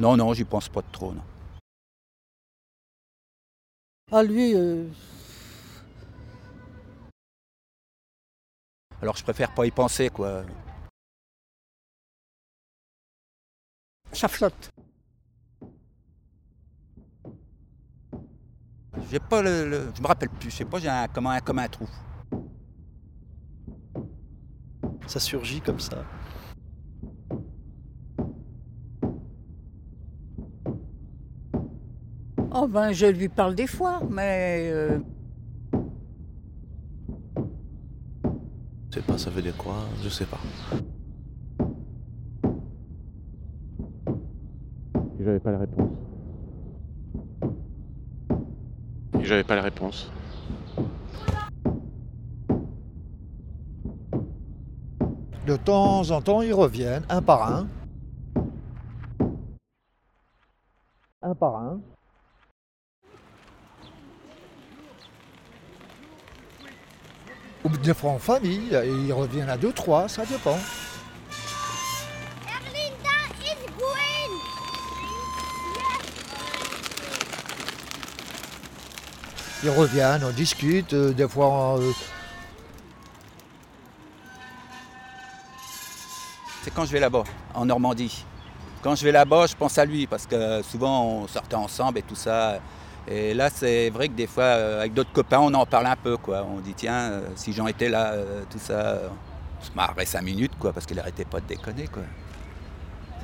Non, non, j'y pense pas de trop, non. Ah, lui, euh, Alors je préfère pas y penser, quoi. ça flotte. J'ai pas le, le- Je me rappelle plus, je sais pas, j'ai un, comme, un, comme un trou. Ça surgit comme ça. Oh ben, je lui parle des fois, mais euh, Je sais pas, ça veut dire quoi? Je sais pas. Et j'avais pas la réponse. Et j'avais pas la réponse. De temps en temps, ils reviennent, un par un. Un par un. Des fois en famille, et ils reviennent à deux, trois, ça dépend. Erlinda is going. Ils reviennent, on discute, euh, des fois. euh, C'est quand je vais là-bas, en Normandie. Quand je vais là-bas, je pense à lui, parce que souvent on sortait ensemble et tout ça. Et là, c'est vrai que des fois, euh, avec d'autres copains, on en parle un peu, quoi. On dit, tiens, euh, si Jean était là, euh, tout ça, on se cinq minutes, quoi, parce qu'il arrêtait pas de déconner, quoi.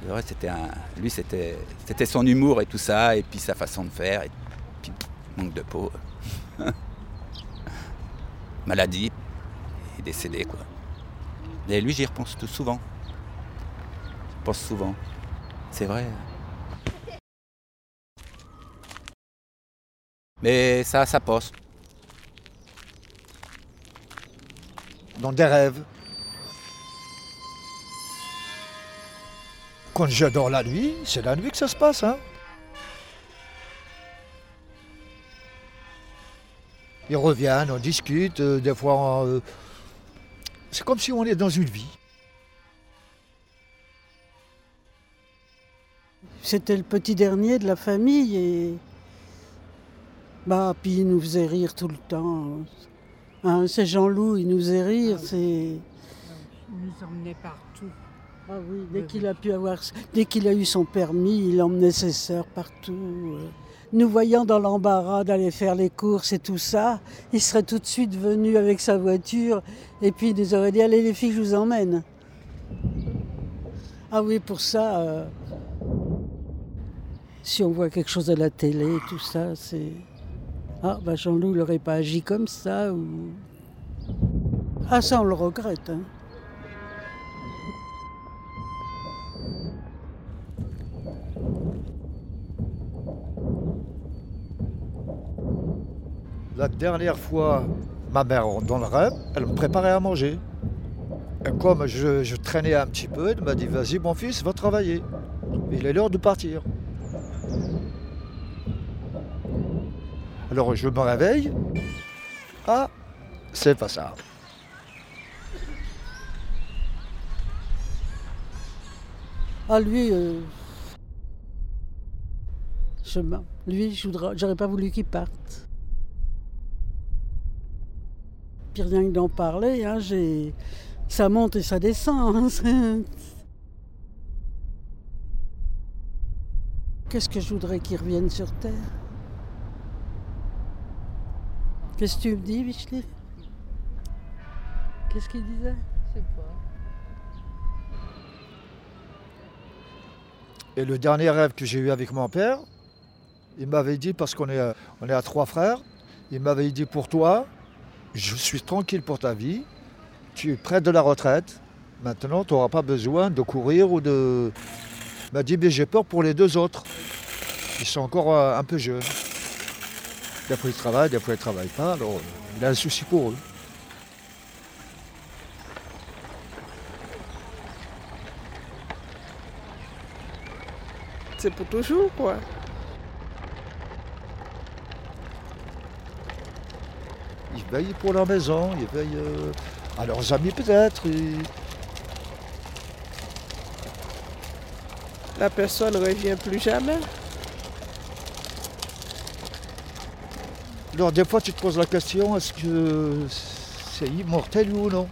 C'est vrai, c'était un... Lui, c'était... c'était son humour et tout ça, et puis sa façon de faire, et puis manque de peau. Maladie, il est décédé, quoi. Et lui, j'y repense tout souvent. Je pense souvent. C'est vrai. Mais ça, ça passe. dans des rêves. Quand j'adore la nuit, c'est la nuit que ça se passe. Hein. Ils reviennent, on discute, euh, des fois. euh, c'est comme si on est dans une vie. c'était le petit dernier de la famille et bah puis il nous faisait rire tout le temps. Hein, c'est Jean-Loup, il nous faisait rire, c'est Il nous emmenait partout. ah oui, dès qu'il a pu avoir dès qu'il a eu son permis, il emmenait ses sœurs partout. euh. Nous voyant dans l'embarras d'aller faire les courses et tout ça, il serait tout de suite venu avec sa voiture et puis il nous aurait dit allez les filles, je vous emmène. Ah oui, pour ça, euh, si on voit quelque chose à la télé, tout ça, c'est. Ah, bah Jean-Loup n'aurait pas agi comme ça, ou. Ah, ça, on le regrette. hein. La dernière fois, ma mère, dans le rêve, elle me préparait à manger. Et comme je, je traînais un petit peu, elle m'a dit Vas-y, mon fils, va travailler. Il est l'heure de partir. Alors je me réveille. Ah, c'est pas ça. Ah, lui. euh, Lui, voudrais- j'aurais pas voulu qu'il parte. Puis rien que d'en parler, hein, j'ai. Ça monte et ça descend. hein, Qu'est-ce que je voudrais qu'il revienne sur Terre? Qu'est-ce que tu me dis, Michel Qu'est-ce qu'il disait? Je sais pas. Et le dernier rêve que j'ai eu avec mon père, il m'avait dit, parce qu'on est, on est à trois frères, il m'avait dit pour toi, je suis tranquille pour ta vie, tu es près de la retraite, maintenant tu n'auras pas besoin de courir ou de... Il m'a dit, mais j'ai peur pour les deux autres. Ils sont encore euh, un peu jeunes. Des fois ils travaillent, des fois ils ne travaillent pas, alors il a un souci pour eux. C'est pour toujours, quoi. Ils veillent pour leur maison, ils veillent euh, à leurs amis peut-être. et- la personne ne revient plus jamais. Alors des fois tu te poses la question, est-ce que c'est immortel ou non?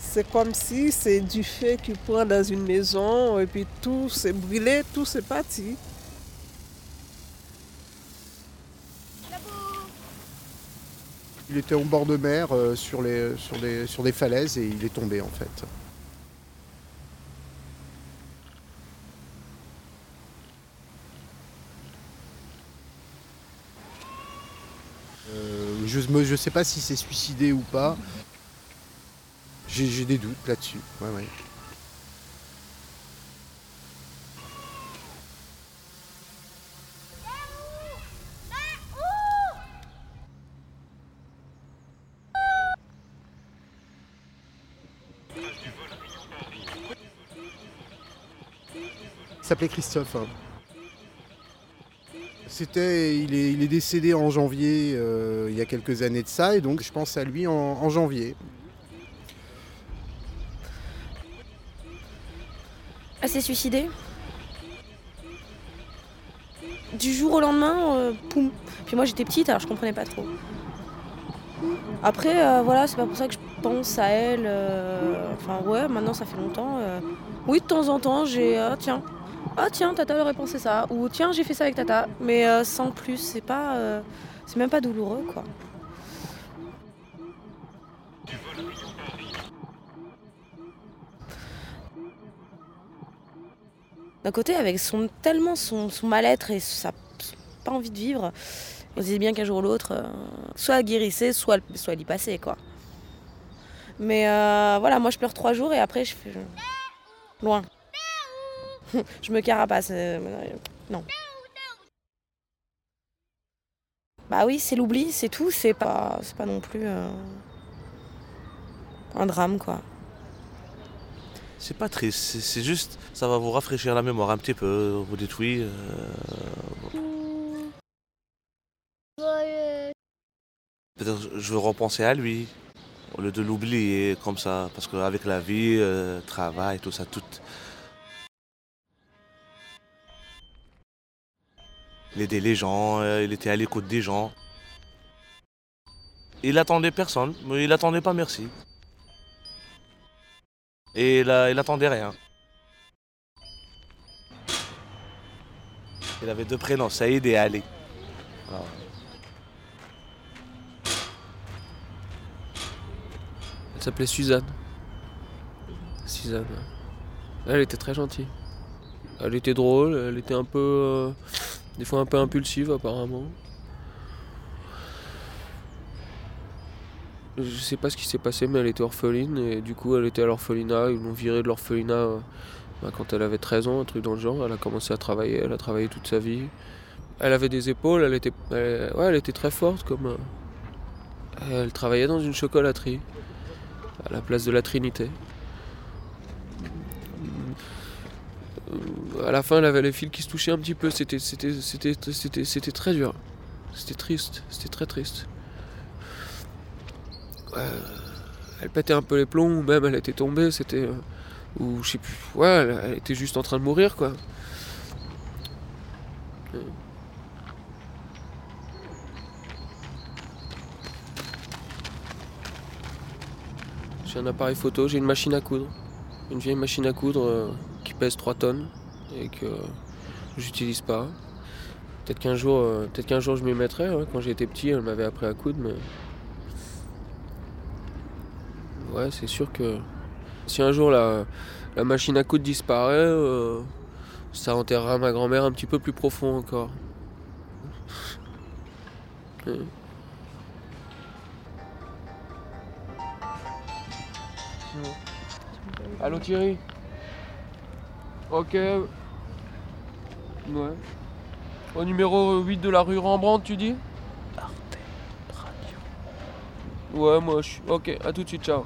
C'est comme si c'est du feu qui prend dans une maison et puis tout s'est brûlé, tout s'est parti. Il était au bord de mer euh, sur, les, sur, les, sur des falaises et il est tombé en fait. Euh, je sais pas si c'est suicidé ou pas. J'ai des doutes là-dessus. Ouais, ouais. S'appelait Christophe. hein. C'était, il est, décédé en janvier, euh, il y a quelques années de ça, et donc je pense à lui en, janvier. Elle s'est suicidée. Du jour au lendemain, euh, poum. Puis moi j'étais petite alors je comprenais pas trop. Après, euh, voilà, c'est pas pour ça que je pense à elle. Enfin, ouais, maintenant ça fait longtemps. Oui, de temps en temps, j'ai. ah, tiens. Ah, tiens, Tata aurait pensé ça. Ou tiens, j'ai fait ça avec Tata. Mais euh, sans plus, c'est pas. euh, C'est même pas douloureux, quoi. D'un côté, avec son, tellement son, mal-être et sa pas envie de vivre, on se disait bien qu'un jour ou l'autre, euh, soit elle guérissait, soit, soit elle y passait, quoi. Mais voilà, moi je pleure trois jours et après je fais. Loin. je me carapace. euh, non. Bah oui, c'est l'oubli, c'est tout, c'est pas, c'est pas non plus euh, un drame, quoi. C'est pas triste, c'est- juste, ça va vous rafraîchir la mémoire un petit peu, vous dites oui. euh, Peut-être je veux repenser à lui, au lieu de l'oublier comme ça, parce qu'avec la vie, euh, travail, tout ça, tout. Il aidait les gens, euh, il était à l'écoute des gens. Il attendait personne, mais il attendait pas merci. Et il, il attendait rien. Il avait deux prénoms, Saïd et Ali. Elle s'appelait Suzanne. Suzanne. Elle était très gentille. Elle était drôle, elle était un peu. euh, des fois un peu impulsive apparemment. Je sais pas ce qui s'est passé, mais elle était orpheline et du coup elle était à l'orphelinat. Ils l'ont virée de l'orphelinat euh, bah, quand elle avait 13 ans, un truc dans le genre. Elle a commencé à travailler, elle a travaillé toute sa vie. Elle avait des épaules, elle était, elle- était très forte comme. euh, Elle travaillait dans une chocolaterie à la place de la Trinité. Euh, À la fin, elle avait les fils qui se touchaient un petit peu. C'était, très dur. C'était triste. C'était très triste. Euh, elle pétait un peu les plombs, ou même elle était tombée. C'était, euh, ou je sais plus. Ouais, elle, était juste en train de mourir, quoi. Euh. J'ai un appareil photo, j'ai une machine à coudre. Une vieille machine à coudre euh, pèse 3 tonnes et que j'utilise pas. Peut-être qu'un jour, euh, peut-être qu'un jour je m'y mettrai. hein. Quand j'étais petit, elle m'avait appris à coudre, mais. Ouais, c'est sûr que si un jour la, la machine à coudre disparaît, euh, ça enterrera ma grand-mère un petit peu plus profond encore. Allô Thierry? Ok. Ouais. Au numéro 8 de la rue Rembrandt, tu dis? Ouais, moi je suis. Ok, à tout de suite, ciao.